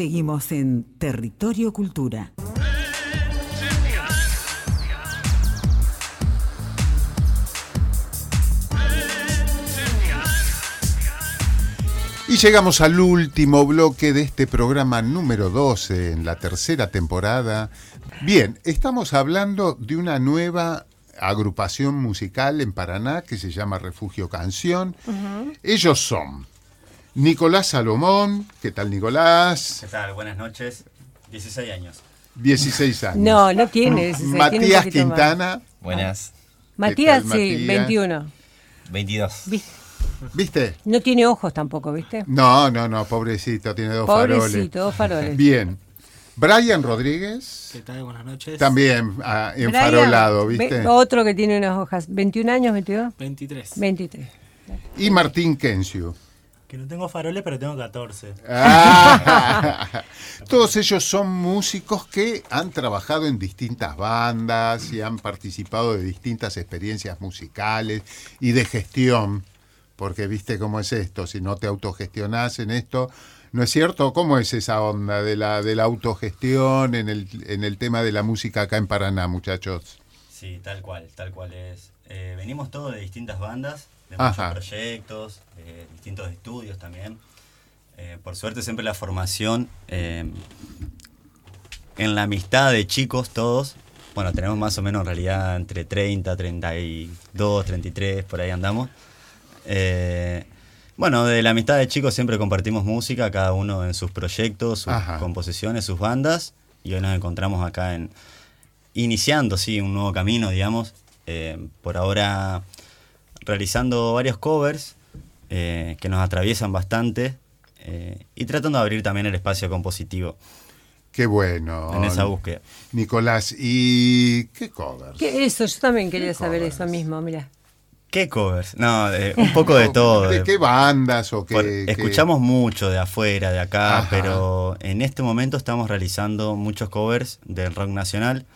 Seguimos en Territorio Cultura. Y llegamos al último bloque de este programa número 12 en la tercera temporada. Bien, estamos hablando de una nueva agrupación musical en Paraná que se llama Refugio Canción. Ellos son Nicolás Salomón. ¿Qué tal, Nicolás? ¿Qué tal? Buenas noches. 16 años. 16 años. No, no tiene. 16, Matías tiene Quintana. Buenas. más. Matías, tal, sí, Matías? 21. 22. ¿Viste? No tiene ojos tampoco, ¿viste? No, no, no, pobrecito, tiene dos faroles. Pobrecito, dos faroles. Bien. Brian Rodríguez, ¿Qué tal? Buenas noches. también ah, Brian, enfarolado, ve- ¿viste? otro que tiene unas hojas. ¿21 años, 22? 23. 23. Y Martín Kensiu. Que no tengo faroles, pero tengo 14. Ah. Todos ellos son músicos que han trabajado en distintas bandas y han participado de distintas experiencias musicales y de gestión, porque viste cómo es esto, si no te autogestionás en esto, ¿no es cierto? ¿Cómo es esa onda de la, de la autogestión en el, en el tema de la música acá en Paraná, muchachos? Sí, tal cual, tal cual es. Eh, venimos todos de distintas bandas, de Ajá. muchos proyectos, de distintos estudios también. Eh, por suerte siempre la formación, eh, en la amistad de chicos todos, bueno, tenemos más o menos en realidad entre 30, 32, 33, por ahí andamos. Eh, bueno, de la amistad de chicos siempre compartimos música, cada uno en sus proyectos, sus Ajá. composiciones, sus bandas, y hoy nos encontramos acá en, iniciando, sí, un nuevo camino, digamos. Por ahora realizando varios covers eh, que nos atraviesan bastante eh, y tratando de abrir también el espacio compositivo Qué bueno. en esa búsqueda. Nicolás, ¿y qué covers? ¿Qué eso? Yo también quería ¿Qué saber covers? eso mismo, mira. ¿Qué covers? No, eh, un poco de todo. ¿De qué bandas o qué? por- qué- escuchamos mucho de afuera, de acá, Ajá. pero en este momento estamos realizando muchos covers del rock nacional,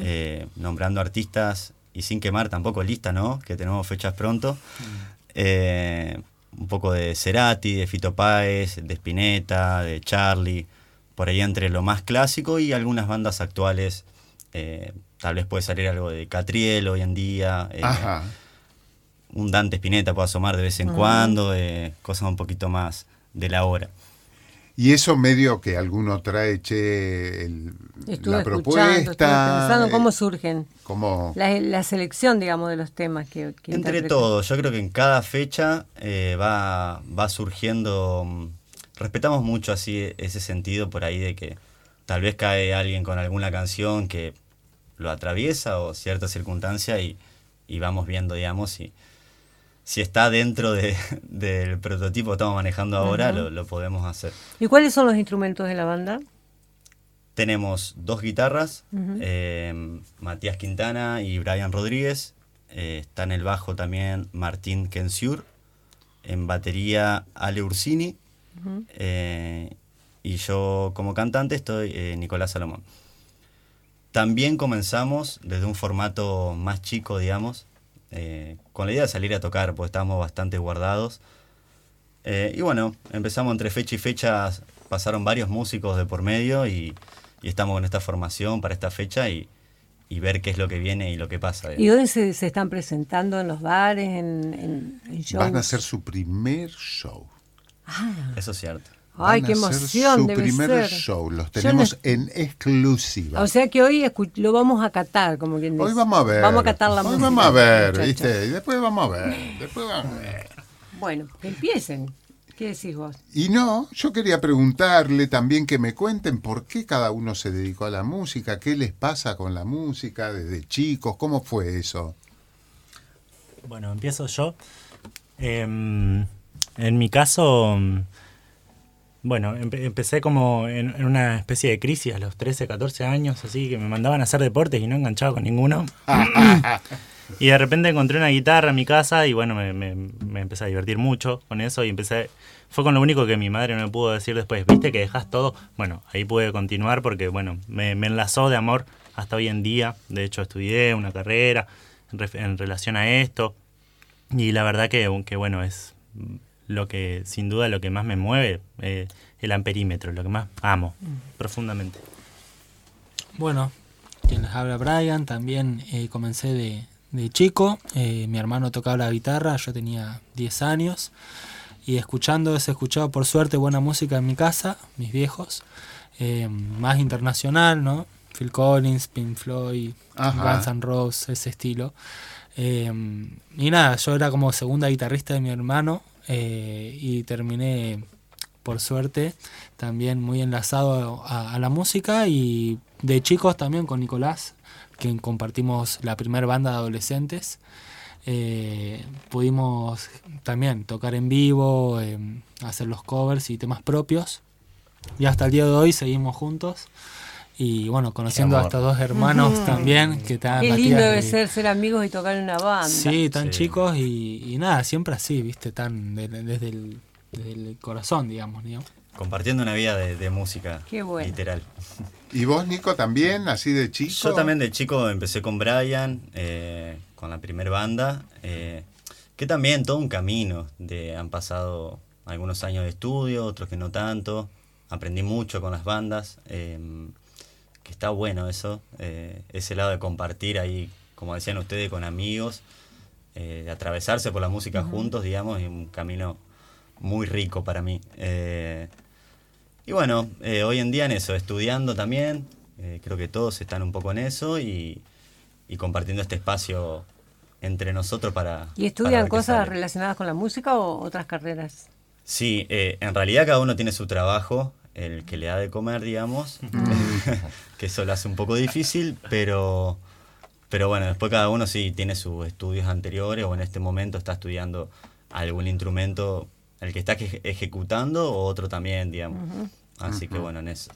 eh, nombrando artistas y sin quemar tampoco lista, ¿no? Que tenemos fechas pronto. Eh, un poco de Cerati, de Fito Páez, de Spinetta, de Charlie, por ahí entre lo más clásico y algunas bandas actuales. eh, tal vez puede salir algo de Catriel hoy en día. eh, Ajá. un Dante Spinetta puede asomar de vez en cuando, eh, cosas un poquito más de la hora. Y eso medio que alguno trae, che, el- Estuve la propuesta. estuve pensando eh, cómo surgen. cómo- La, la selección, digamos, de los temas que, que Entre interpretan. todo, yo creo que en cada fecha eh, va, va surgiendo, mm, respetamos mucho así ese sentido por ahí de que tal vez cae alguien con alguna canción que lo atraviesa o cierta circunstancia y, y vamos viendo, digamos, si, si está dentro de- del prototipo que estamos manejando ahora, lo, lo podemos hacer. ¿Y cuáles son los instrumentos de la banda? Tenemos dos guitarras, eh, Matías Quintana y Brian Rodríguez. Eh, está en el bajo también Martín Kensiur. En batería Ale Ursini. Eh, y yo como cantante estoy Nicolás Salomón. También comenzamos desde un formato más chico, digamos, eh, con la idea de salir a tocar, porque estábamos bastante guardados. Eh, y bueno, empezamos entre fecha y fecha, pasaron varios músicos de por medio y, y estamos con esta formación para esta fecha y, y ver qué es lo que viene y lo que pasa. ¿Y dónde se, se están presentando? ¿En los bares? ¿En, en, en shows? Van a hacer su primer show. Eso es cierto. Ay, qué emoción Su debe primer ser. show. Los tenemos no- en exclusiva. O sea que hoy lo vamos a catar, como quien dice. Hoy vamos a ver. Vamos a catar la Hoy música. vamos a ver. ¿viste? Y después vamos a ver. Después vamos a ver. Bueno, que empiecen. ¿Qué decís vos? Y no, yo quería preguntarle también que me cuenten por qué cada uno se dedicó a la música, qué les pasa con la música desde chicos, cómo fue eso. Bueno, empiezo yo. Em, en mi caso, bueno, empe- empecé como en, en una especie de crisis a los 13, 14 años, así que me mandaban a hacer deportes y no enganchaba con ninguno. y de repente encontré una guitarra en mi casa y bueno, me, me- me empecé a divertir mucho con eso y empecé... Fue con lo único que mi madre no me pudo decir después, viste que dejas todo. Bueno, ahí pude continuar porque, bueno, me, me enlazó de amor hasta hoy en día. De hecho, estudié una carrera en, en relación a esto. Y la verdad que, que, bueno, es lo que sin duda lo que más me mueve, eh, el amperímetro, lo que más amo profundamente. Bueno, quien les habla Brian, también eh, comencé de, de chico, eh, mi hermano tocaba la guitarra, yo tenía 10 años, y escuchando, se escuchaba por suerte buena música en mi casa, mis viejos, eh, más internacional, ¿no? Phil Collins, Pink Floyd, Ajá. Guns N' Roses, ese estilo. Eh, y nada, yo era como segunda guitarrista de mi hermano eh, y terminé, por suerte, también muy enlazado a, la música y de chicos también con Nicolás, que compartimos la primera banda de adolescentes. Eh, pudimos también tocar en vivo, eh, hacer los covers y temas propios. Y hasta el día de hoy seguimos juntos. Y bueno, conociendo a estos dos hermanos también, que están Qué Matías lindo debe y- ser ser amigos y tocar en una banda. Sí, tan Sí. chicos y, y nada, siempre así, viste, tan de- desde, el, desde el corazón, digamos, digamos. Compartiendo una vida de, de música, Qué bueno. literal. ¿Y vos, Nico, también, así de chico? Yo también de chico empecé con Brian, eh, con la primera banda, eh, que también todo un camino, de, han pasado algunos años de estudio, otros que no tanto, aprendí mucho con las bandas, eh, que está bueno eso, eh, ese lado de compartir ahí, como decían ustedes, con amigos, eh, de atravesarse por la música juntos, digamos, es un camino muy rico para mí. Eh, y bueno, hoy en día en eso, estudiando también, creo que todos están un poco en eso y, y compartiendo este espacio entre nosotros para... ¿Y estudian cosas relacionadas con la música o otras carreras? Sí, en realidad cada uno tiene su trabajo, el que le da de comer, digamos, que eso lo hace un poco difícil, pero, pero bueno, después cada uno sí tiene sus estudios anteriores o en este momento está estudiando algún instrumento, el que está eje- ejecutando o otro también, digamos. Así que bueno, en eso.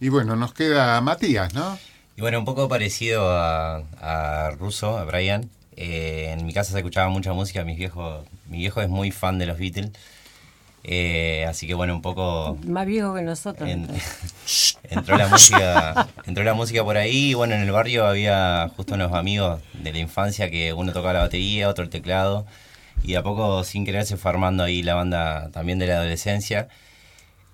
Y bueno, nos queda Matías, ¿no? Y bueno, un poco parecido a, a Russo, a Brian. Eh, en mi casa se escuchaba mucha música, mis viejos, mi viejo es muy fan de los Beatles. Eh, así que bueno, un poco Más viejo que nosotros. en- entró la música, entró la música por ahí. Y bueno, en el barrio había justo unos amigos de la infancia que uno tocaba la batería, otro el teclado. Y de a poco, sin querer, se fue armando ahí la banda también de la adolescencia.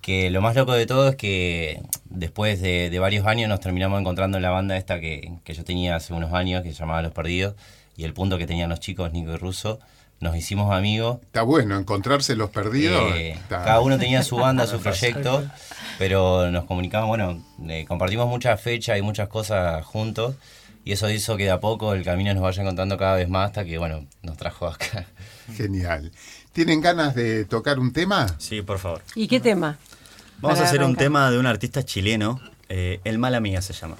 Que lo más loco de todo es que después de, de varios años nos terminamos encontrando en la banda esta que, que yo tenía hace unos años, que se llamaba Los Perdidos. Y el punto que tenían los chicos, Nico y Russo, nos hicimos amigos. Está bueno, encontrarse los perdidos. Eh, cada uno tenía su banda, su proyecto, pero nos comunicamos, bueno, eh, compartimos muchas fechas y muchas cosas juntos, y eso hizo que de a poco el camino nos vaya encontrando cada vez más hasta que, bueno, nos trajo acá. Genial. ¿Tienen ganas de tocar un tema? Sí, por favor. ¿Y qué tema? Vamos a hacer un tema de un artista chileno, eh, El Mala Mía se llama.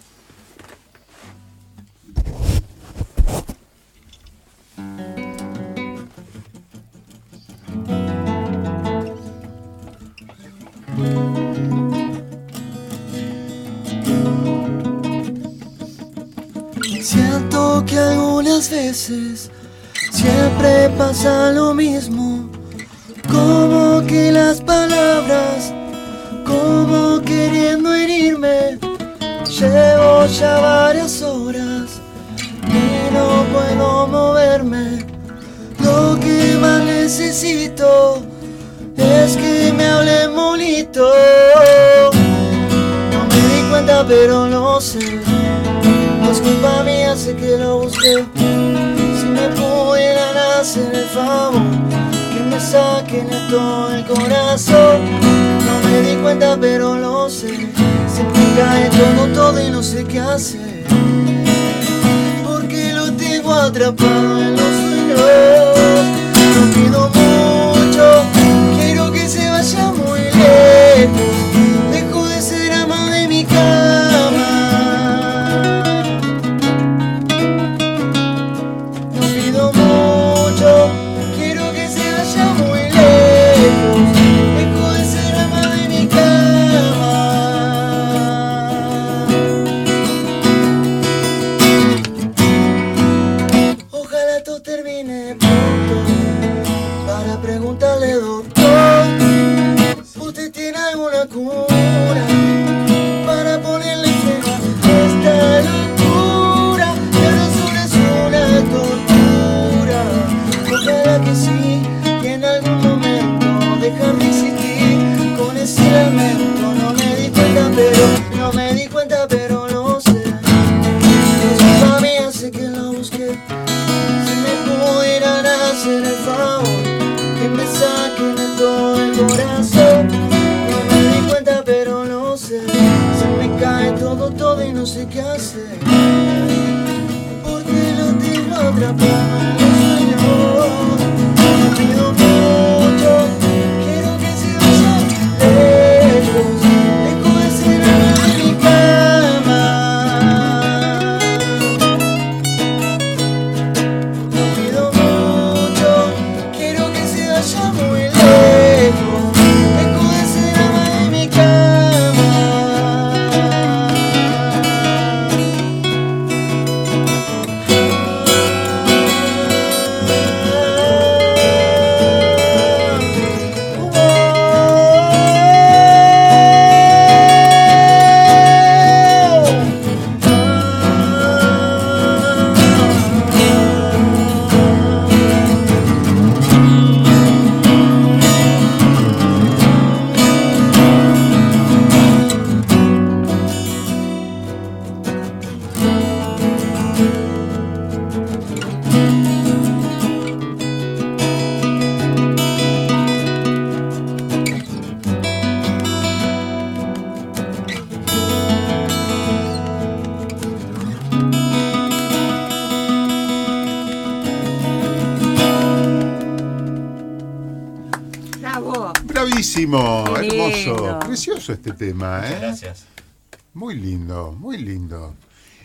Veces siempre pasa lo mismo, como que las palabras, como queriendo herirme, llevo ya varias horas y no puedo moverme. Lo que más necesito es que me hablen bonito. No me di cuenta, pero no sé. No es culpa mía, sé que lo busqué. Hacer el favor, que me saquen esto del corazón. No me di cuenta, pero lo sé. Se me cae todo, todo y no sé qué hacer. Porque lo tengo atrapado en los sueños. No sé qué hacer. Porque lo tengo atrapado este tema, ¿eh? Gracias. Muy lindo, muy lindo.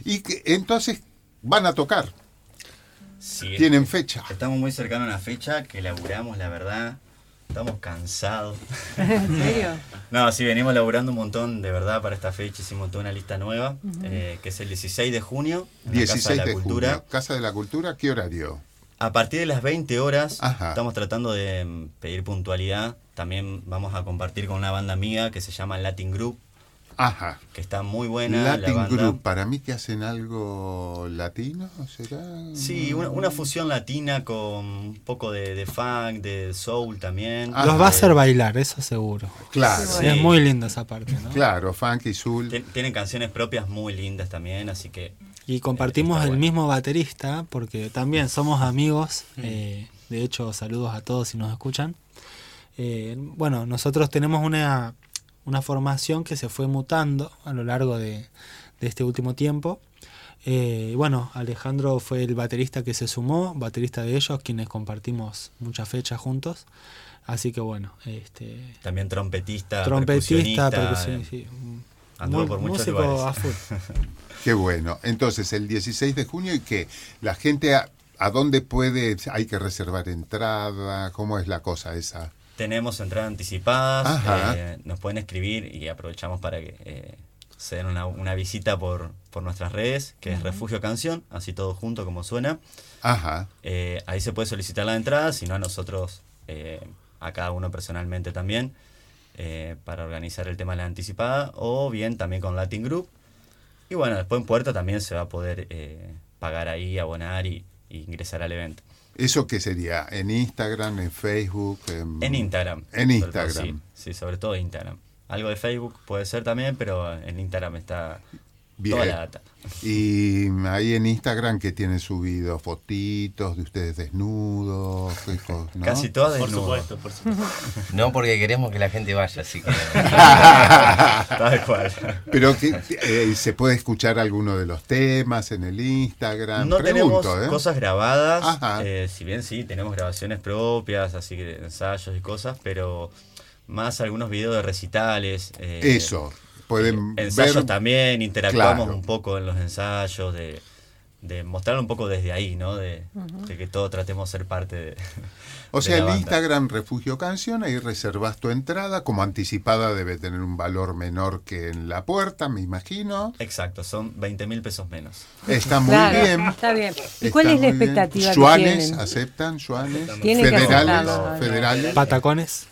Y que, entonces van a tocar, Sí, tienen fecha. Estamos muy cercanos a una fecha que laburamos, la verdad. Estamos cansados. ¿En serio? No, sí, venimos laburando un montón, de verdad, para esta fecha. Hicimos toda una lista nueva, eh, que es el 16 de junio, en la 16 Casa de la de Cultura. junio, Casa de la Cultura, ¿qué horario? A partir de las 20 horas, Ajá. estamos tratando de mm, pedir puntualidad. También vamos a compartir con una banda amiga que se llama Latin Group, Ajá. que está muy buena. la Latin banda. Group, para mí que hacen algo latino, ¿será? Sí, una, una fusión latina con un poco de, de funk, de soul también. Ah, Los va a Eh, hacer bailar, eso seguro. Claro, Sí. Es muy linda esa parte, ¿no? claro, funky, soul. Tien- Tienen canciones propias muy lindas también, así que Y compartimos el bueno. mismo baterista, porque también somos amigos. eh, de hecho, saludos a todos si nos escuchan. Eh, bueno, nosotros tenemos una, una formación que se fue mutando a lo largo de, de este último tiempo. Eh, bueno, Alejandro fue el baterista que se sumó, baterista de ellos, quienes compartimos muchas fechas juntos. Así que bueno, este, también trompetista, trompetista, percusionista, percusión, sí, anduvo muy- por muchos lugares. Qué bueno. Entonces, el 16 de junio y que la gente a, a dónde puede, hay que reservar entrada, ¿cómo es la cosa esa? Tenemos entradas anticipadas, eh, nos pueden escribir y aprovechamos para que eh, se den una, una visita por, por nuestras redes, que es Refugio Canción, así todo junto como suena. Ajá. Eh, ahí se puede solicitar la entrada, si no a nosotros, eh, a cada uno personalmente también, eh, para organizar el tema de la anticipada, o bien también con Latin Group. Y bueno, después en Puerto también se va a poder eh, pagar ahí, abonar y, y ingresar al evento. ¿Eso qué sería? ¿En Instagram, en Facebook? En Instagram. En Instagram. sí, sí, sobre todo Instagram. Algo de Facebook puede ser también, pero en Instagram está Bien. toda la data. Y ahí en Instagram que tienen subido fotitos de ustedes desnudos. Casi todas Por desnudas. supuesto, por supuesto. No porque queremos que la gente vaya, así que. Tal cual. Pero que eh, se puede escuchar alguno de los temas en el Instagram. No Pregunto, tenemos ¿eh? cosas grabadas, Ajá. eh, si bien sí, tenemos grabaciones propias, así que ensayos y cosas, pero más algunos videos de recitales. eh, Eso. Pueden ensayos ver. también, interactuamos Claro. un poco en los ensayos, de, de mostrar un poco desde ahí, ¿no? De, de que todos tratemos de ser parte de. O de sea, la el. Instagram Refugio Canción, ahí reservas tu entrada. Como anticipada debe tener un valor menor que en la puerta, me imagino. Exacto, son 20 mil pesos menos. Está muy Claro, bien. Está bien. ¿Y Está cuál es la muy bien. expectativa que ¿Yuanes tienen? aceptan? Aceptarlo. ¿Federales? Patacones.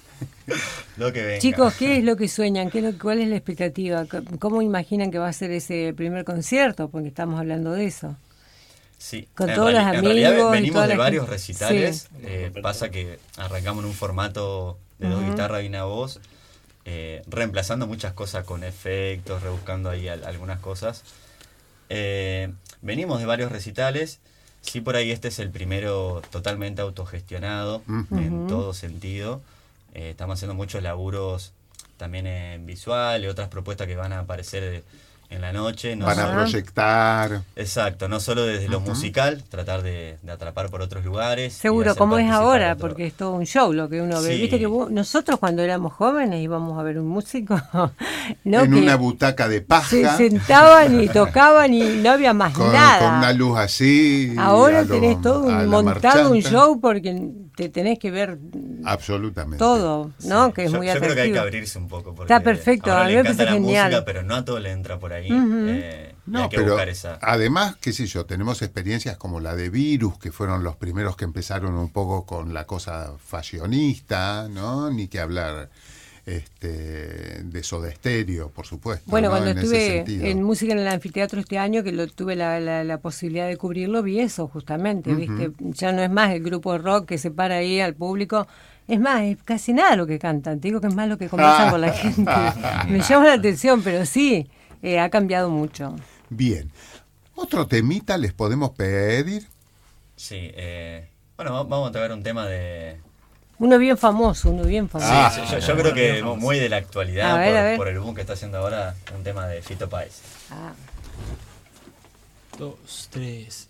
Lo que venga. Chicos, ¿qué es lo que sueñan? ¿Qué es lo- ¿Cuál es la expectativa? ¿Cómo imaginan que va a ser ese primer concierto? Porque estamos hablando de eso. Sí, Con en todos los reali- en realidad amigos venimos de varios gente. recitales. Sí. eh, pasa que arrancamos en un formato de dos guitarras y una voz, eh, reemplazando muchas cosas con efectos, rebuscando ahí al- algunas cosas. Eh, venimos de varios recitales. Sí, por ahí este es el primero totalmente autogestionado en todo sentido. Eh, estamos haciendo muchos laburos también en visual y otras propuestas que van a aparecer en la noche. No Van a proyectar. Exacto, no solo desde lo musical, tratar de, de atrapar por otros lugares. Seguro, como es ahora, otro. porque es todo un show lo que uno ve. Sí. Viste que vos- nosotros cuando éramos jóvenes íbamos a ver un músico, ¿no? en que una butaca de se paja. sentaban y tocaban y no había más Con, nada. con una luz así. Ahora a lo- tenés todo un montado, un show porque te tenés que ver Absolutamente. todo, ¿no? Que es yo, muy yo creo que hay que atractivo. abrirse un poco. Porque Está perfecto, ahora a mí le me encanta la genial. música, pero no a todo le entra por ahí. Ujú. eh, y No, hay que pero buscar esa. además, qué sé yo, tenemos experiencias como la de Virus, que fueron los primeros que empezaron un poco con la cosa fashionista, ¿no? Ni que hablar este, de Soda Stereo, por supuesto. Bueno, ¿no? cuando En estuve en música en el anfiteatro este año, que lo, tuve la, la- la posibilidad de cubrirlo, vi eso justamente, ¿viste? Ya no es más el grupo de rock que se para ahí al público. Es más, es casi nada lo que cantan. Te digo que es más lo que conversan con la gente. Me llama la atención, pero sí, eh, ha cambiado mucho. Bien. ¿Otro temita les podemos pedir? Sí, eh, bueno, va- vamos a tocar un tema de. Uno bien famoso, uno bien famoso. Ah. Sí, yo, yo creo que muy de la actualidad, ver, por el boom que está haciendo ahora, un tema de Fito Páez. Ah. Dos, tres.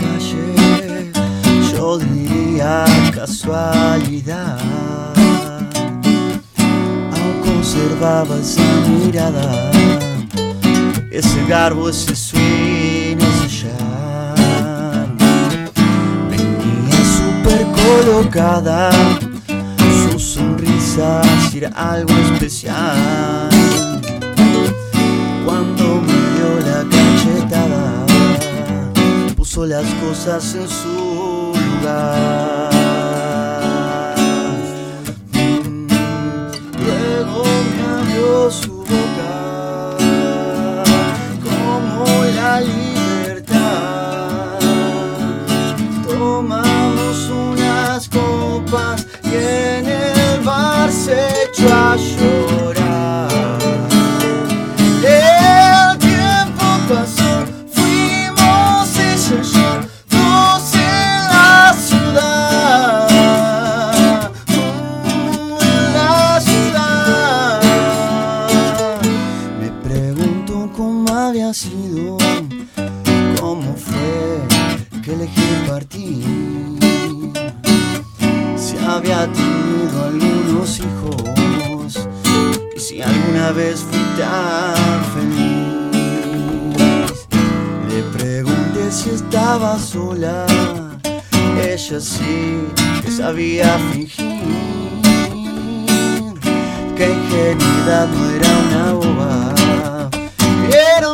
Calle, yo diría casualidad. Aún conservaba esa mirada, ese garbo, ese swing, ese charm. Venía súper colocada, su sonrisa era algo especial puso las cosas en su lugar. Mm, Luego me abrió su si estaba sola, ella sí que sabía fingir que ingenuidad no era una boba, era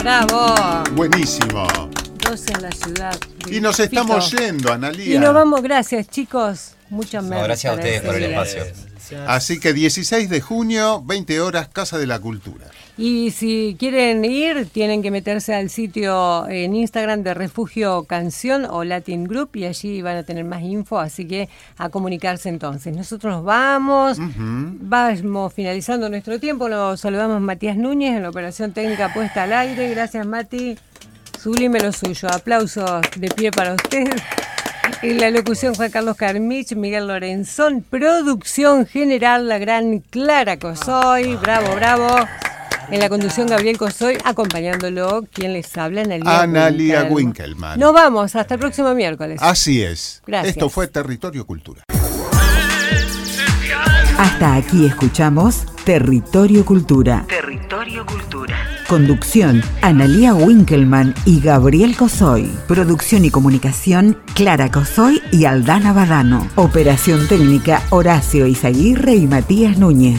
Bravo. Buenísimo. Dos en la ciudad. Y nos estamos Fito. yendo, Analía. Y nos vamos, gracias chicos. Muchas No, gracias a ustedes por el espacio. Así que 16 de junio, 20 horas, Casa de la Cultura. Y si quieren ir, tienen que meterse al sitio en Instagram de Refugio Canción o Latin Group y allí van a tener más info, así que a comunicarse entonces. Nosotros nos vamos, vamos finalizando nuestro tiempo, nos saludamos Matías Núñez en la operación técnica puesta al aire. Gracias Mati, sublime lo suyo. Aplausos de pie para ustedes. En la locución Juan Carlos Carmich, Miguel Lorenzón, producción general la gran Clara Cosoy, bravo, bravo. En la conducción Gabriel Cosoy, acompañándolo, quien les habla, Analia, Analia Winkelmann. Winkelmann. Nos vamos, hasta el próximo miércoles. Así es. Gracias. Esto fue Territorio Cultura. Hasta aquí escuchamos Territorio Cultura. Territorio Cultura. Conducción, Analía Winkelmann y Gabriel Cosoy. Producción y comunicación, Clara Cosoy y Aldana Badano. Operación técnica, Horacio Izaguirre y Matías Núñez.